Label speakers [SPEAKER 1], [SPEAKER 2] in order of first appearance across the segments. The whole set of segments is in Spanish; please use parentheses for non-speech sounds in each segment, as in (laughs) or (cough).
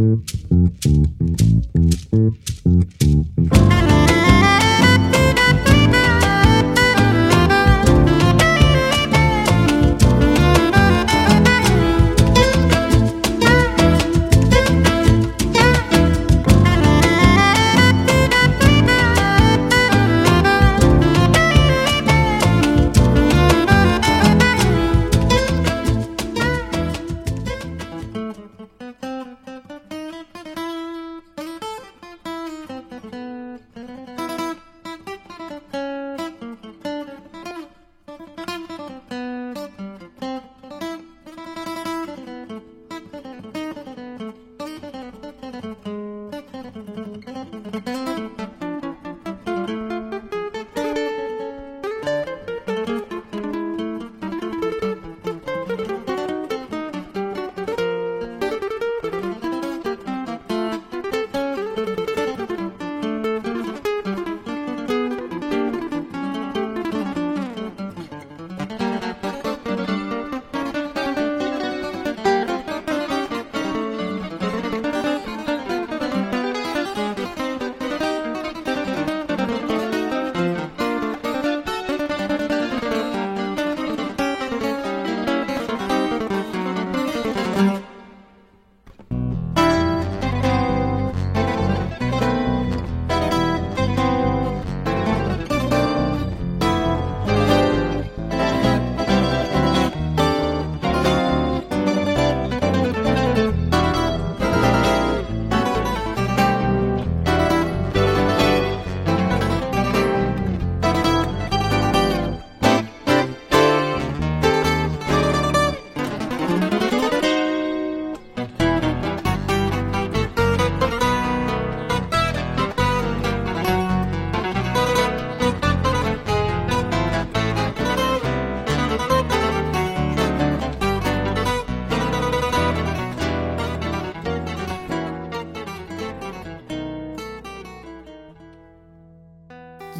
[SPEAKER 1] Mm-hmm.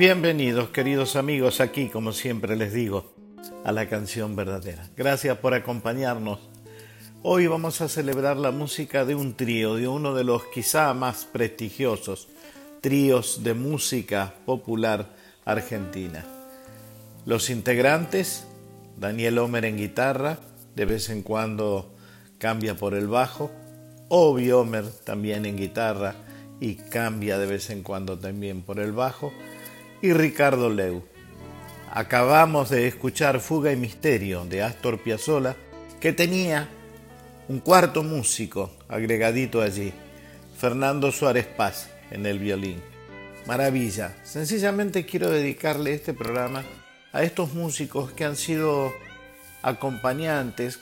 [SPEAKER 1] Bienvenidos queridos amigos aquí, como siempre les digo, a la canción verdadera. Gracias por acompañarnos. Hoy vamos a celebrar la música de un trío, de uno de los quizá más prestigiosos tríos de música popular argentina. Los integrantes, Daniel Homer en guitarra, de vez en cuando cambia por el bajo, Obi Homer también en guitarra y cambia de vez en cuando también por el bajo, y Ricardo Leu. Acabamos de escuchar Fuga y Misterio de Astor Piazzolla, que tenía un cuarto músico agregadito allí, Fernando Suárez Paz en el violín. Maravilla. Sencillamente quiero dedicarle este programa a estos músicos que han sido acompañantes,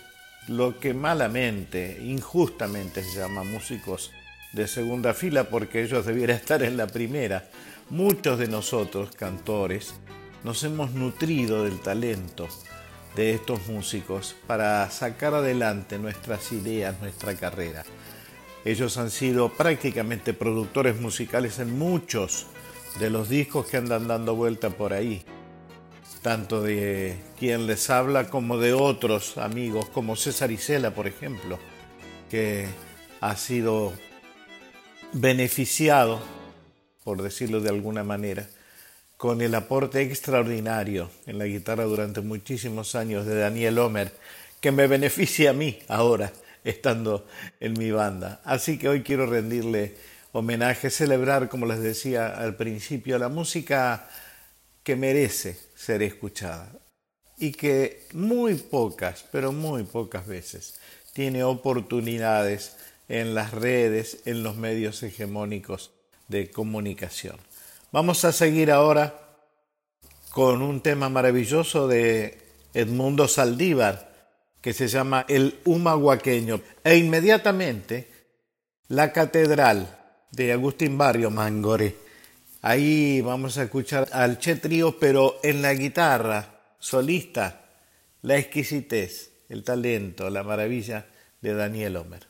[SPEAKER 1] lo que malamente, injustamente se llama músicos de segunda fila porque ellos debieran estar en la primera. Muchos de nosotros, cantores, nos hemos nutrido del talento de estos músicos para sacar adelante nuestras ideas, nuestra carrera. Ellos han sido prácticamente productores musicales en muchos de los discos que andan dando vuelta por ahí, tanto de quien les habla como de otros amigos, como César Isela, por ejemplo, que ha sido beneficiado por decirlo de alguna manera, con el aporte extraordinario en la guitarra durante muchísimos años de Daniel Homer, que me beneficia a mí ahora estando en mi banda. Así que hoy quiero rendirle homenaje, celebrar, como les decía al principio, la música que merece ser escuchada y que muy pocas, pero muy pocas veces tiene oportunidades en las redes, en los medios hegemónicos de comunicación. Vamos a seguir ahora con un tema maravilloso de Edmundo Saldívar que se llama El Humahuaqueño e inmediatamente la Catedral de Agustín Barrio Mangore. Ahí vamos a escuchar al Che Trío, pero en la guitarra solista, la exquisitez, el talento, la maravilla de Daniel Homer.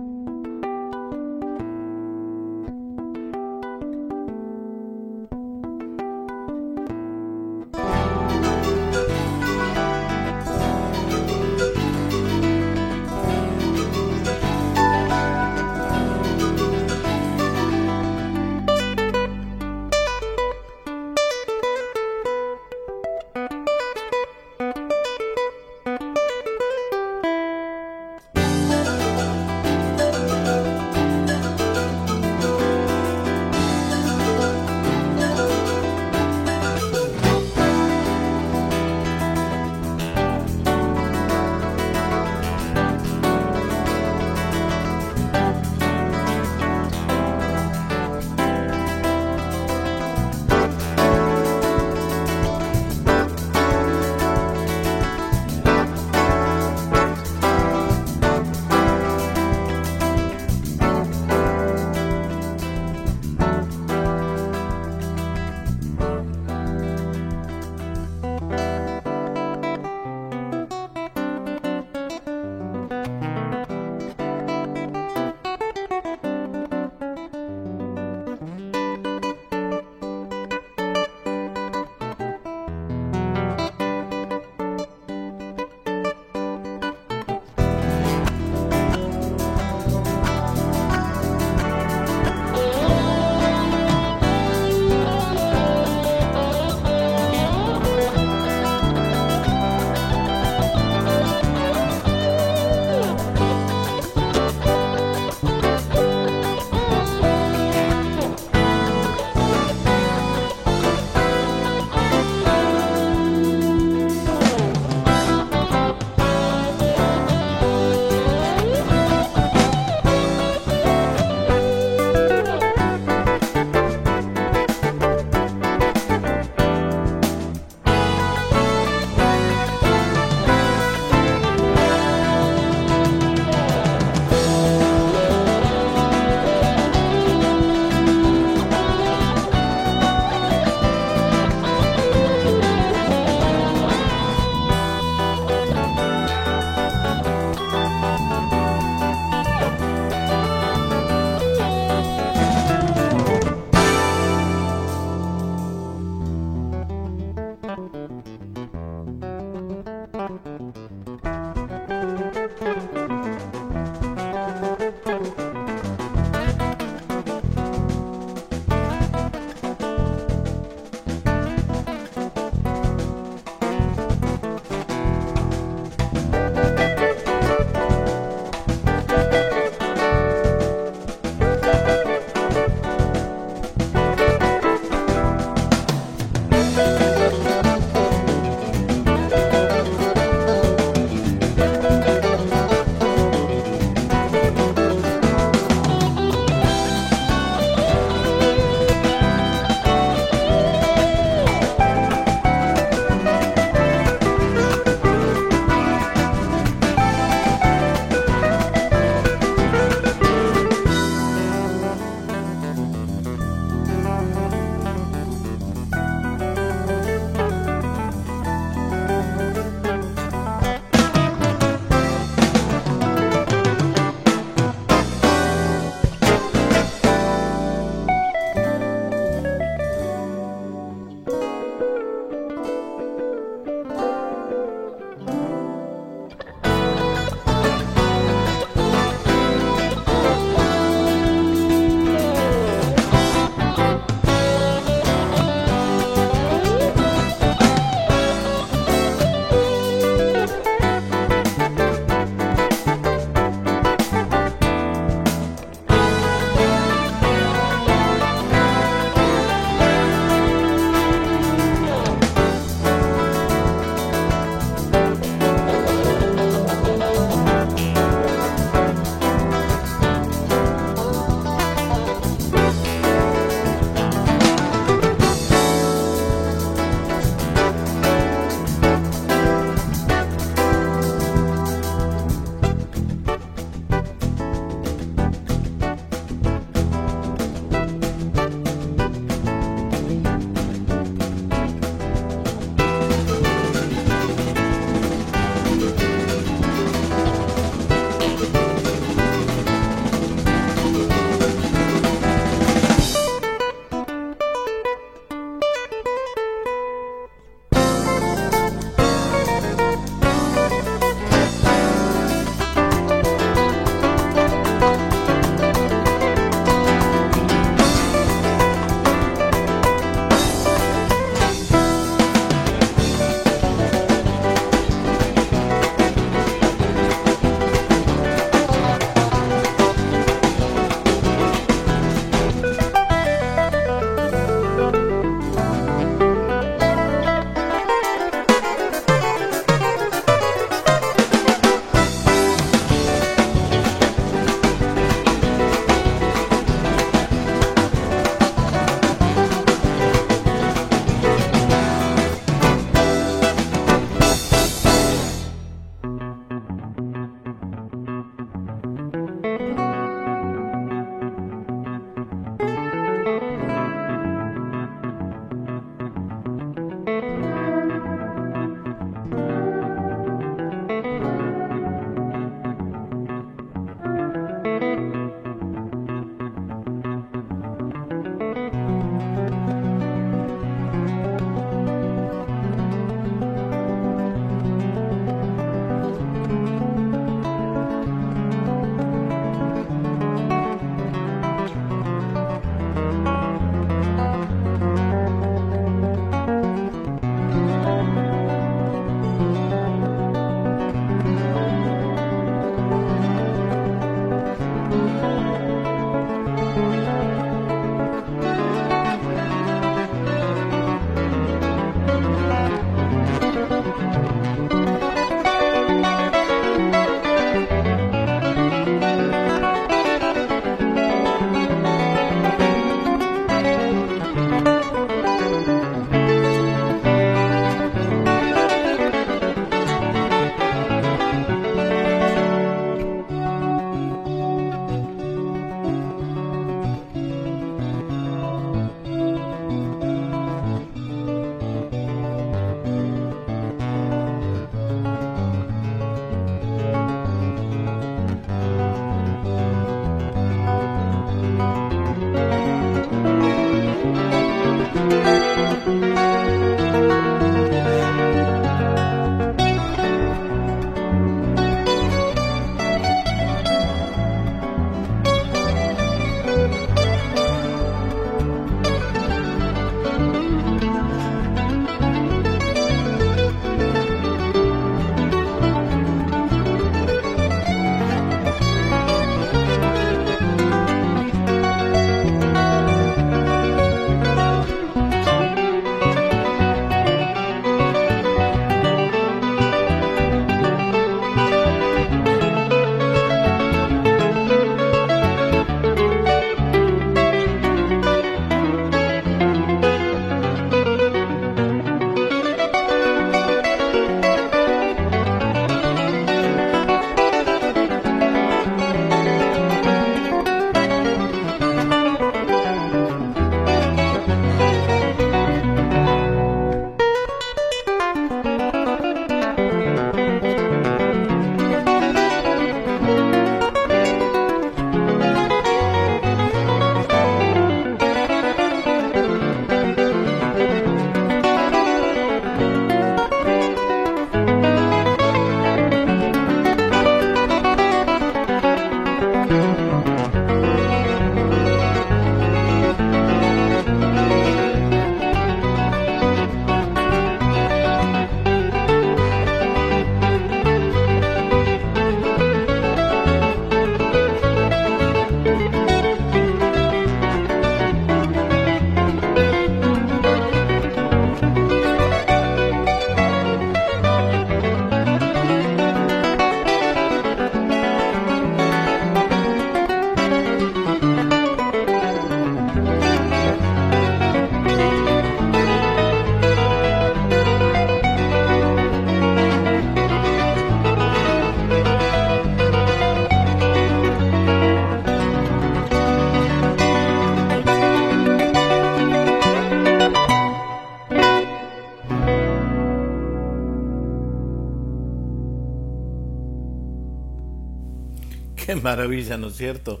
[SPEAKER 1] (laughs) maravilla, ¿no es cierto?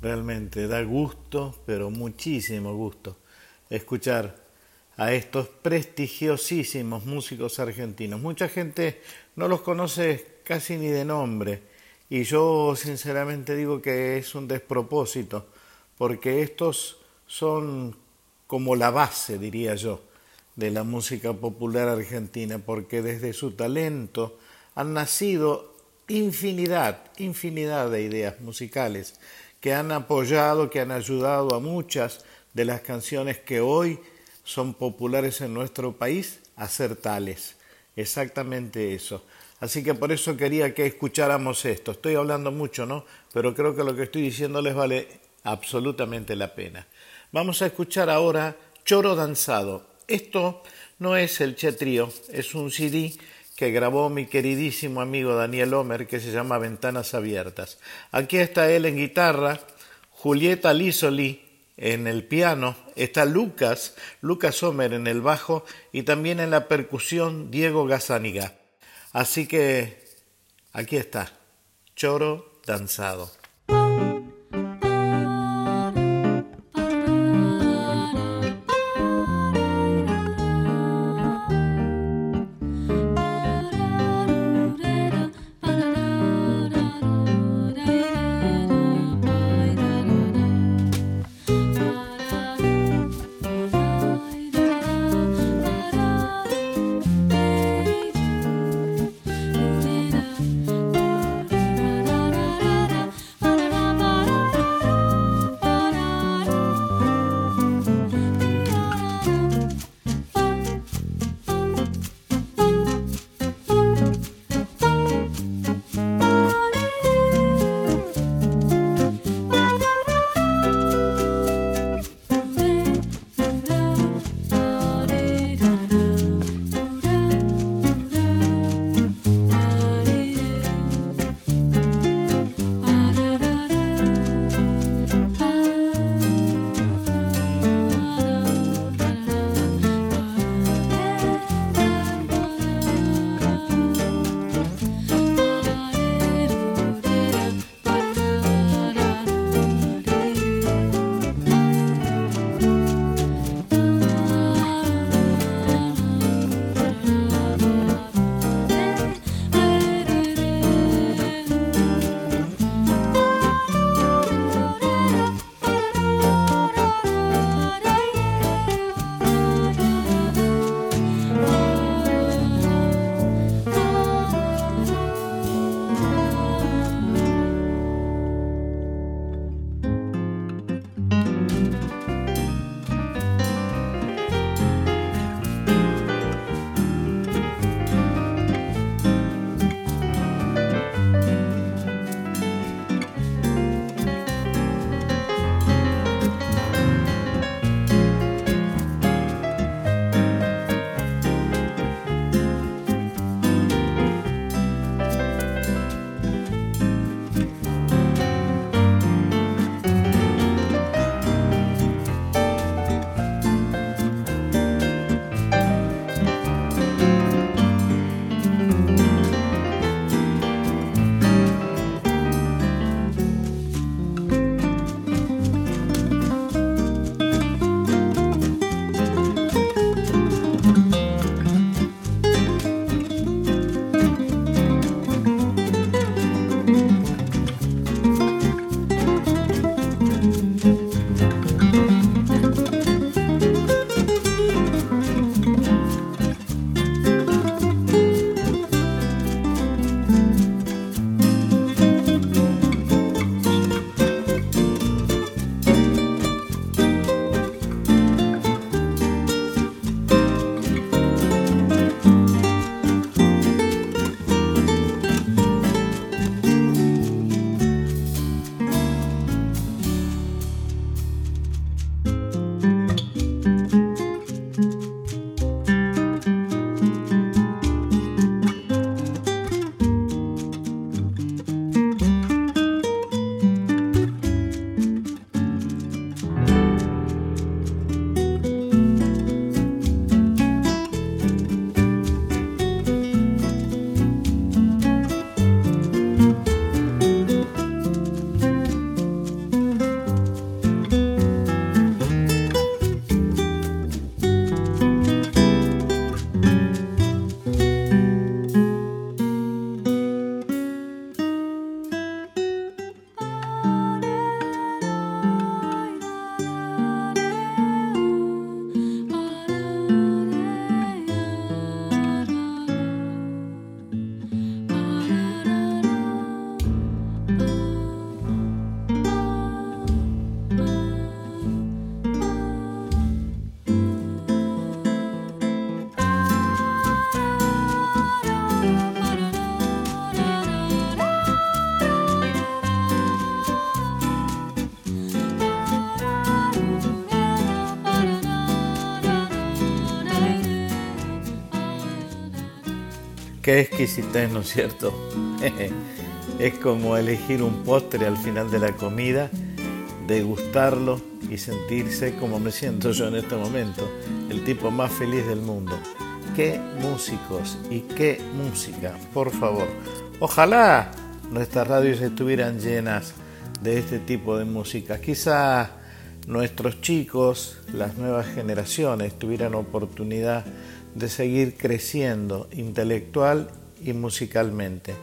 [SPEAKER 1] Realmente da gusto, pero muchísimo gusto, escuchar a estos prestigiosísimos músicos argentinos. Mucha gente no los conoce casi ni de nombre y yo sinceramente digo que es un despropósito porque estos son como la base, diría yo, de la música popular argentina, porque desde su talento han nacido infinidad, infinidad de ideas musicales que han apoyado, que han ayudado a muchas de las canciones que hoy son populares en nuestro país a ser tales. Exactamente eso. Así que por eso quería que escucháramos esto. Estoy hablando mucho, ¿no? Pero creo que lo que estoy diciendo les vale absolutamente la pena. Vamos a escuchar ahora Choro Danzado. Esto no es el Che es un CD que grabó mi queridísimo amigo Daniel Homer que se llama Ventanas Abiertas. Aquí está él en guitarra, Julieta Lisoli en el piano, está Lucas, Lucas Homer en el bajo y también en la percusión Diego Gazániga. Así que aquí está, Choro Danzado. Qué exquisitez, ¿no es cierto? (laughs) es como elegir un postre al final de la comida, degustarlo y sentirse como me siento yo en este momento, el tipo más feliz del mundo. Qué músicos y qué música, por favor. Ojalá nuestras radios estuvieran llenas de este tipo de música. Quizá nuestros chicos, las nuevas generaciones, tuvieran oportunidad de seguir creciendo intelectual y musicalmente.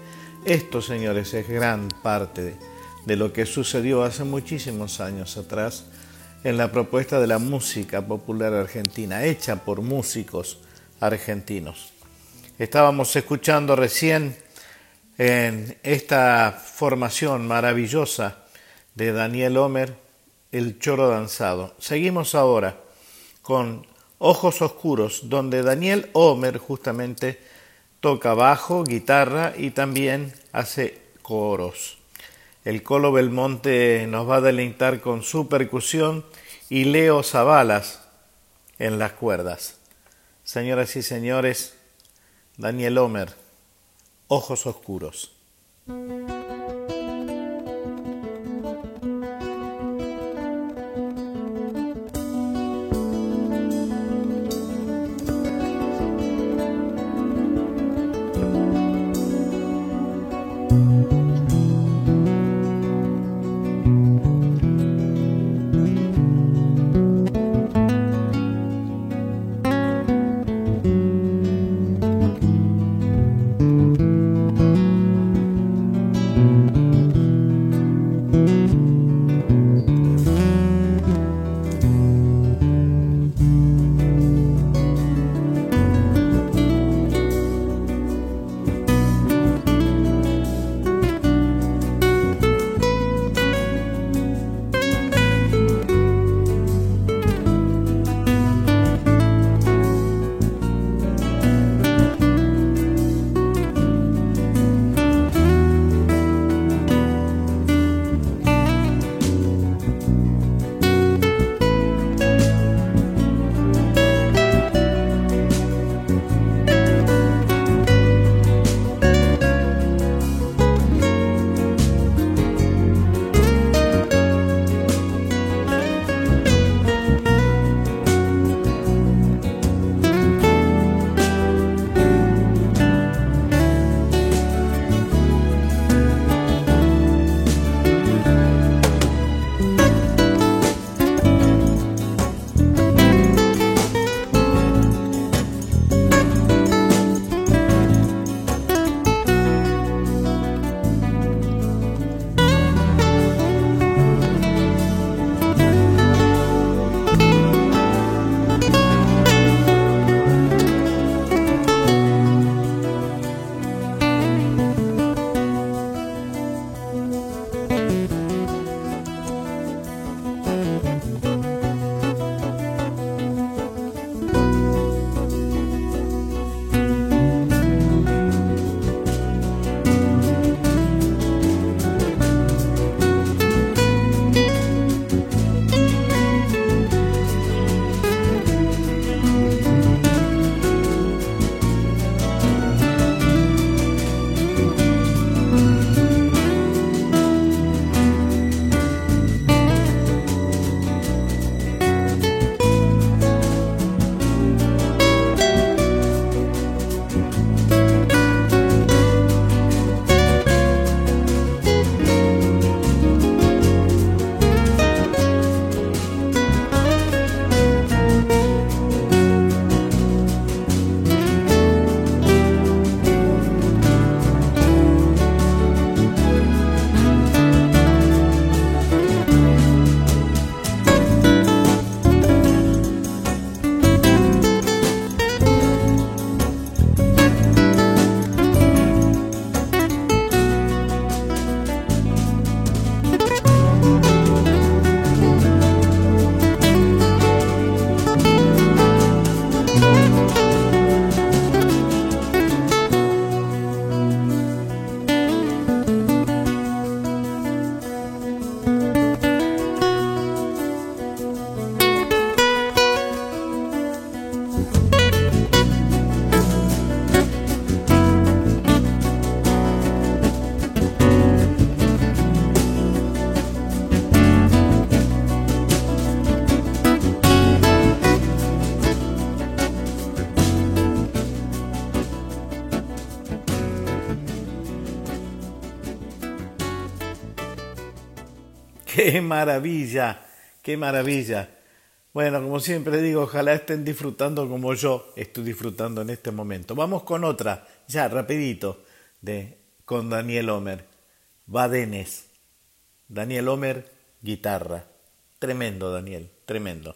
[SPEAKER 1] Esto, señores, es gran parte de, lo que sucedió hace muchísimos años atrás en la propuesta de la música popular argentina, hecha por músicos argentinos. Estábamos escuchando recién en esta formación maravillosa de Daniel Homer, El Choro Danzado. Seguimos ahora con Ojos Oscuros, donde Daniel Homer justamente toca bajo, guitarra y también hace coros. El Colo Belmonte nos va a deleitar con su percusión y Leo Zavalas en las cuerdas. Señoras y señores, Daniel Homer, Ojos Oscuros. Maravilla, qué maravilla. Bueno, como siempre digo, ojalá estén disfrutando como yo estoy disfrutando en este momento. Vamos con otra, ya rapidito, de con Daniel Homer. Badenes. Daniel Homer, guitarra. Tremendo, Daniel, tremendo.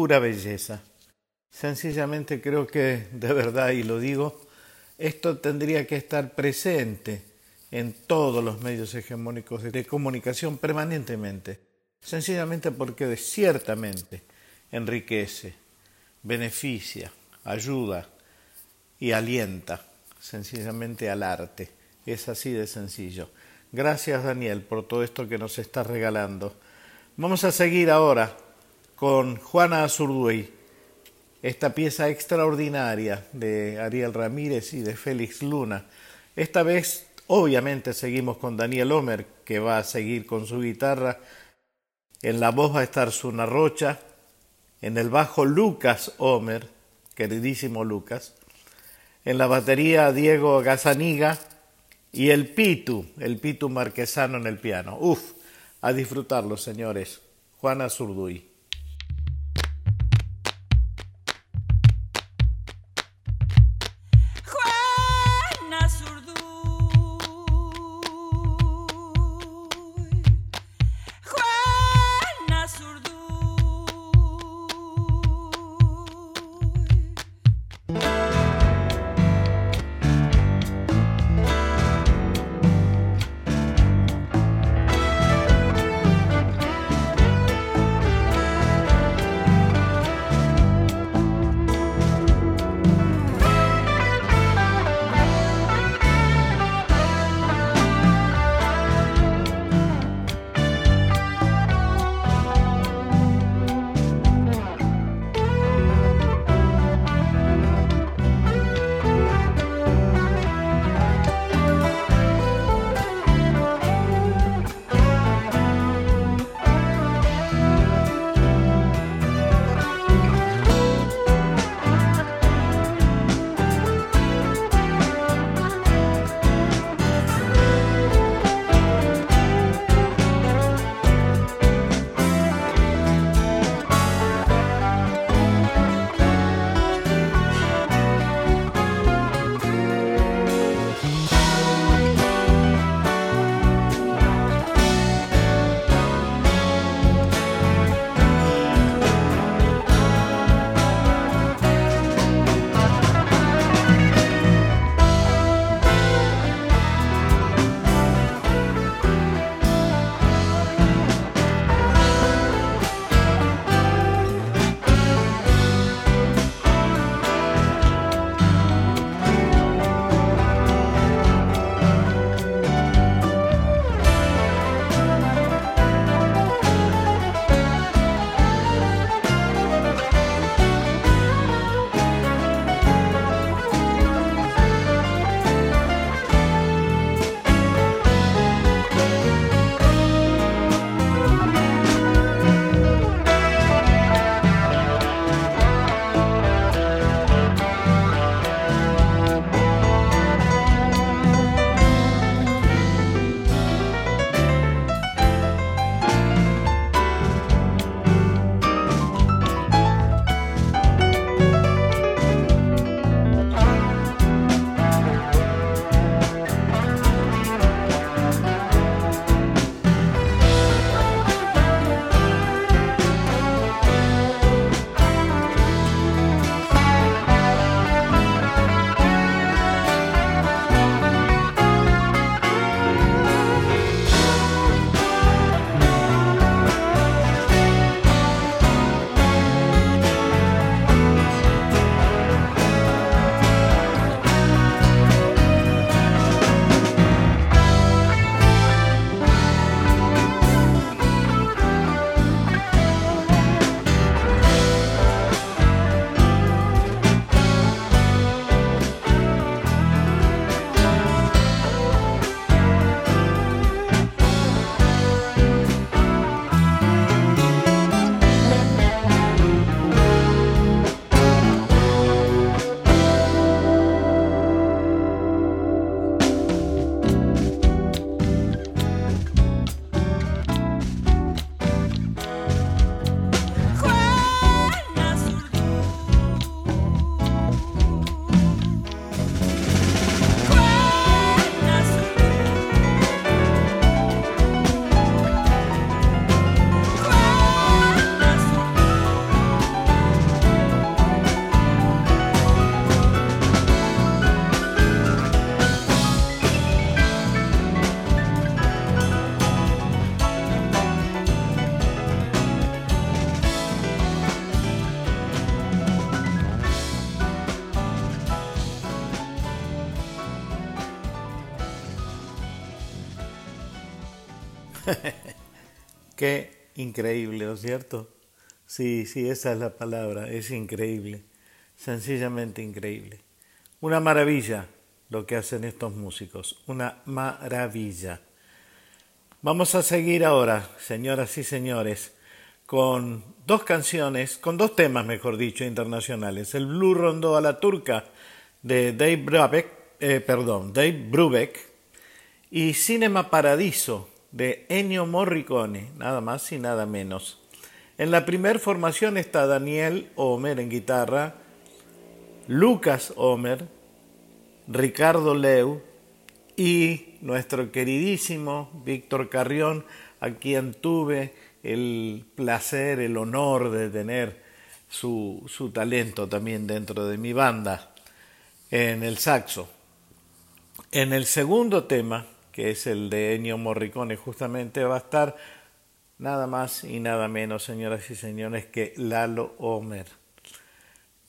[SPEAKER 1] Pura belleza. Sencillamente creo que, de verdad, y lo digo, esto tendría que estar presente en todos los medios hegemónicos de comunicación permanentemente, sencillamente porque ciertamente enriquece, beneficia, ayuda y alienta sencillamente al arte. Es así de sencillo. Gracias Daniel por todo esto que nos estás regalando. Vamos a seguir ahora con Juana Azurduy, esta pieza extraordinaria de Ariel Ramírez y de Félix Luna. Esta vez, obviamente, seguimos con Daniel Homer, que va a seguir con su guitarra. En la voz va a estar Suna Rocha En el bajo Lucas Homer, queridísimo Lucas. En la batería Diego Gazaniga y el Pitu, el Pitu Marquesano en el piano. Uf, a disfrutarlo, señores. Juana Zurduy. Increíble, ¿no es cierto? Sí, sí, esa es la palabra, es increíble, sencillamente increíble. Una maravilla lo que hacen estos músicos, una maravilla. Vamos a seguir ahora, señoras y señores, con dos canciones, con dos temas, mejor dicho, internacionales. El Blue Rondo a la turca de Dave Brubeck, eh, perdón, Dave Brubeck y Cinema Paradiso de Ennio Morricone, nada más y nada menos. En la primera formación está Daniel Homer en guitarra, Lucas Homer, Ricardo Leu y nuestro queridísimo Víctor Carrión, a quien tuve el placer, el honor de tener su, su talento también dentro de mi banda en el saxo. En el segundo tema, que es el de Ennio Morricone, justamente va a estar nada más y nada menos, señoras y señores, que Lalo Homer.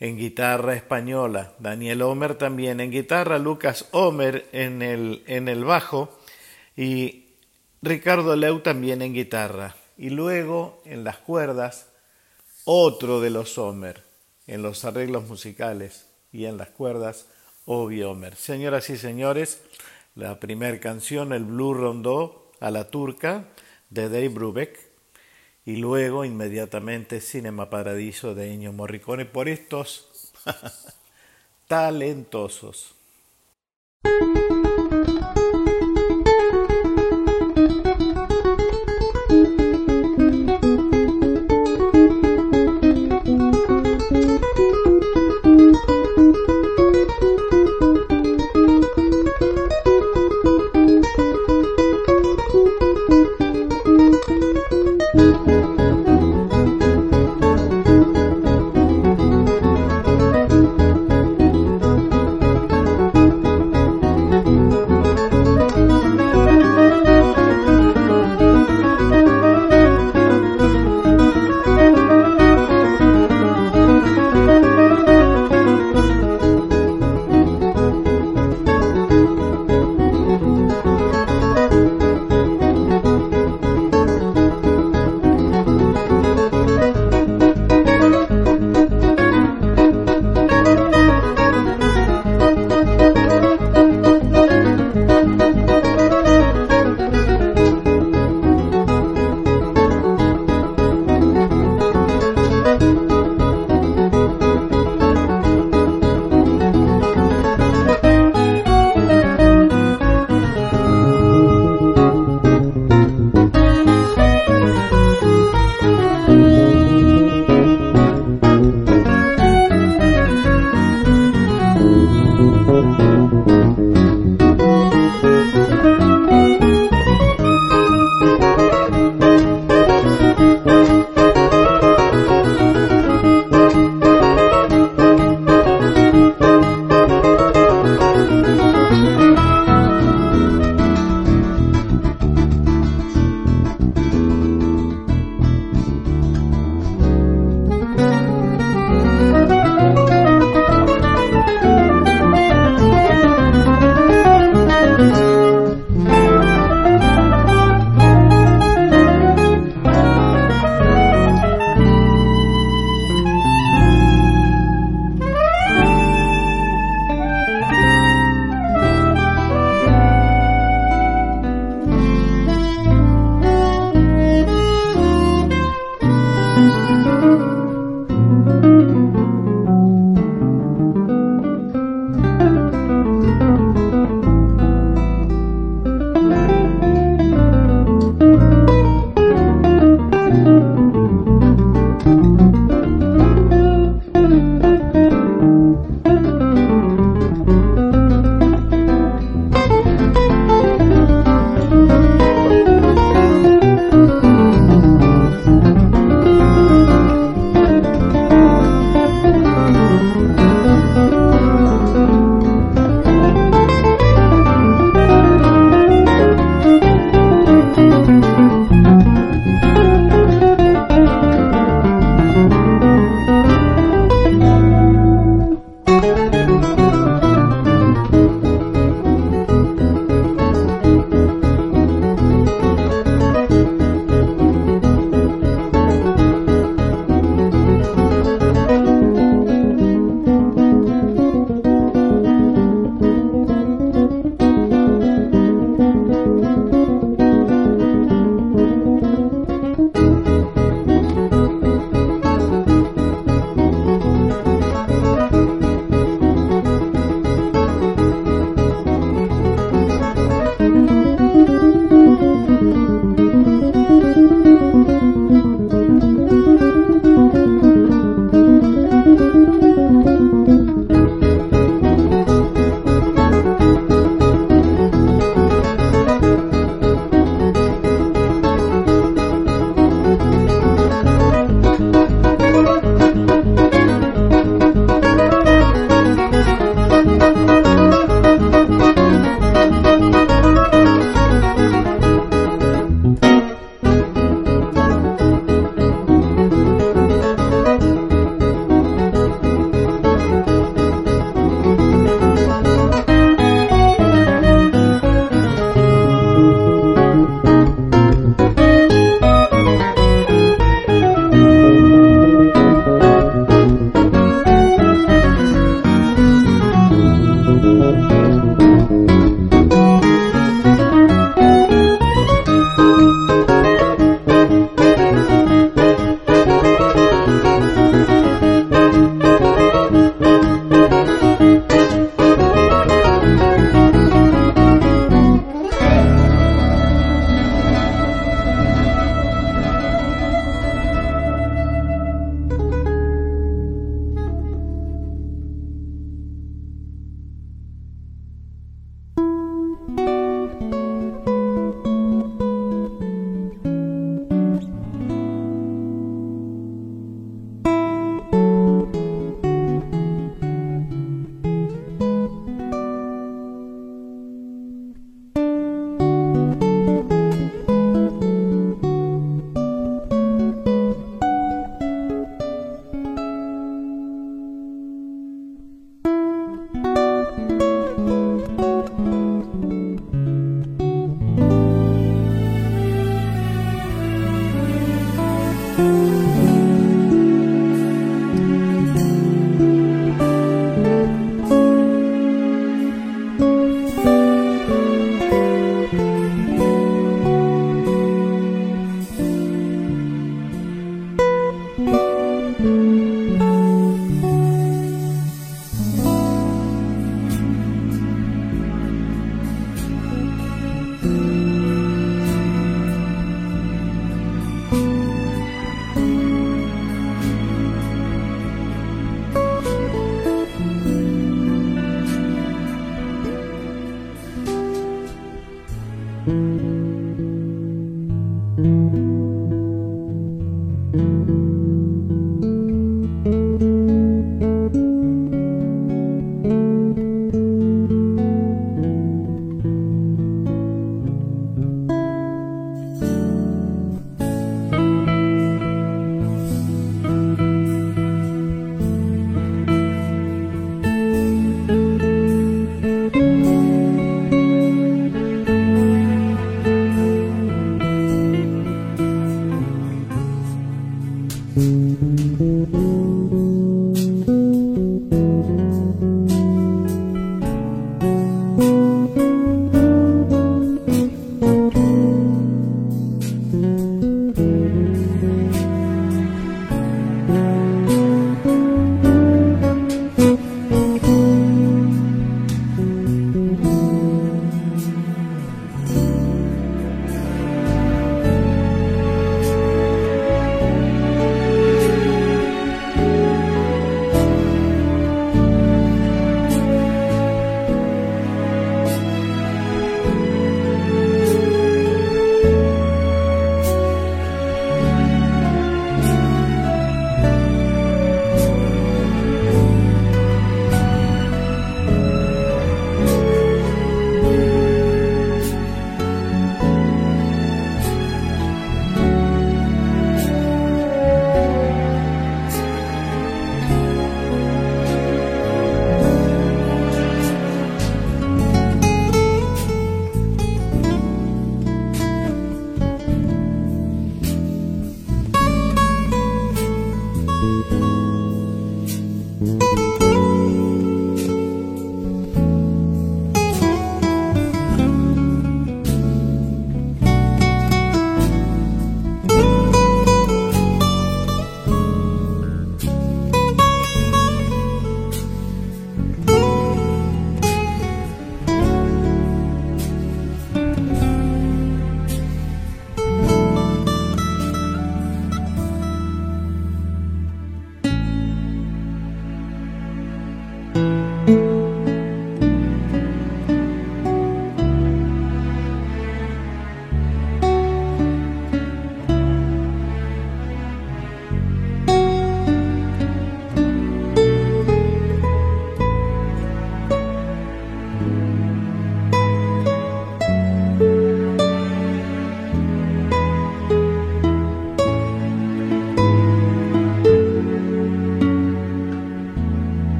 [SPEAKER 1] En guitarra española, Daniel Homer también en guitarra, Lucas Homer en el, en el bajo y Ricardo Leu también en guitarra y luego en las cuerdas otro de los Homer, en los arreglos musicales y en las cuerdas Obi Homer. Señoras y señores, la primera canción, el Blue Rondó a la turca de Dave Brubeck y luego inmediatamente Cinema Paradiso de Ennio Morricone por estos (laughs) talentosos.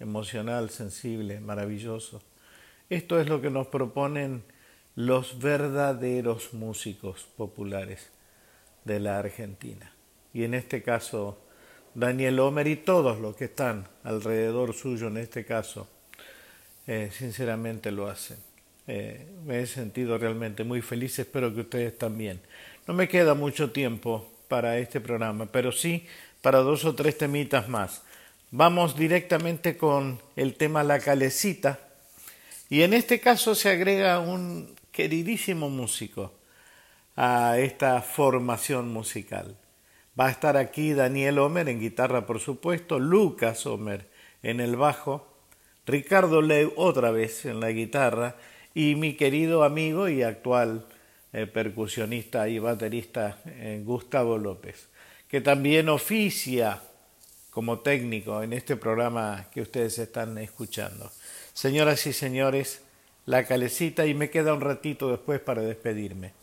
[SPEAKER 1] Emocional, sensible, maravilloso. Esto es lo que nos proponen los verdaderos músicos populares. de la Argentina. Y en este caso, Daniel Homer y todos los que están alrededor suyo en este caso, eh, sinceramente lo hacen. Eh, me he sentido realmente muy feliz, espero que ustedes también. No me queda mucho tiempo para este programa, pero sí para dos o tres temitas más. Vamos directamente con el tema La Calecita y en este caso se agrega un queridísimo músico a esta formación musical. Va a estar aquí Daniel Homer en guitarra, por supuesto, Lucas Homer en el bajo, Ricardo Leu otra vez en la guitarra y mi querido amigo y actual eh, percusionista y baterista eh, Gustavo López, que también oficia como técnico en este programa que ustedes están escuchando. Señoras y señores, la calecita y me queda un ratito después para despedirme.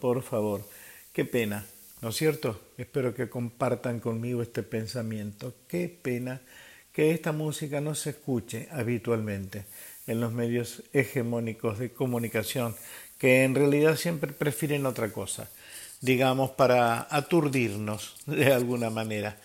[SPEAKER 1] Por favor. Qué pena, ¿no es cierto? Espero que compartan conmigo este pensamiento. Qué pena que esta música no se escuche habitualmente en los medios hegemónicos de comunicación, que en realidad siempre prefieren otra cosa, digamos, para aturdirnos de alguna manera.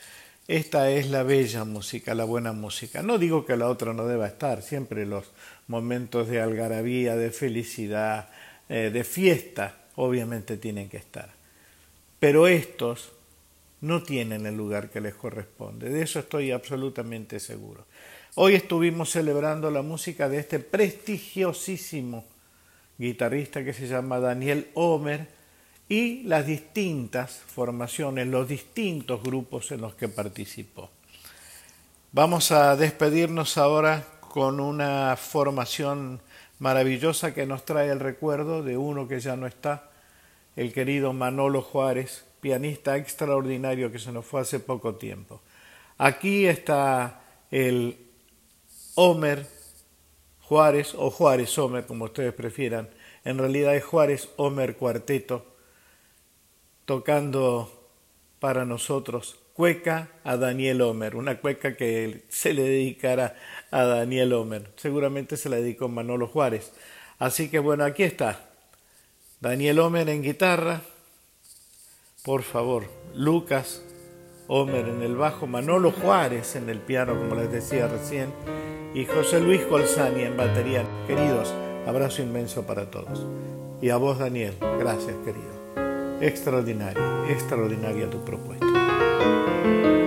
[SPEAKER 1] Esta es la bella música, la buena música. No digo que la otra no deba estar, siempre los momentos de algarabía, de felicidad, eh, de fiesta, obviamente tienen que estar. Pero estos no tienen el lugar que les corresponde, de eso estoy absolutamente seguro. Hoy estuvimos celebrando la música de este prestigiosísimo guitarrista que se llama Daniel Homer y las distintas formaciones, los distintos grupos en los que participó. Vamos a despedirnos ahora con una formación maravillosa que nos trae el recuerdo de uno que ya no está, el querido Manolo Juárez, pianista extraordinario que se nos fue hace poco tiempo. Aquí está el Homer Juárez o Juárez Homer, como ustedes prefieran. En realidad es Juárez Homer Cuarteto, tocando para nosotros cueca a Daniel Homer, una cueca que se le dedicara a Daniel Homer. Seguramente se la dedicó Manolo Juárez. Así que bueno, aquí está. Daniel Homer en guitarra, por favor, Lucas Homer en el bajo, Manolo Juárez en el piano, como les decía recién, y José Luis Colzani en batería. Queridos, abrazo inmenso para todos. Y a vos, Daniel, gracias, querido. Extraordinaria, extraordinaria tu propuesta. Bye.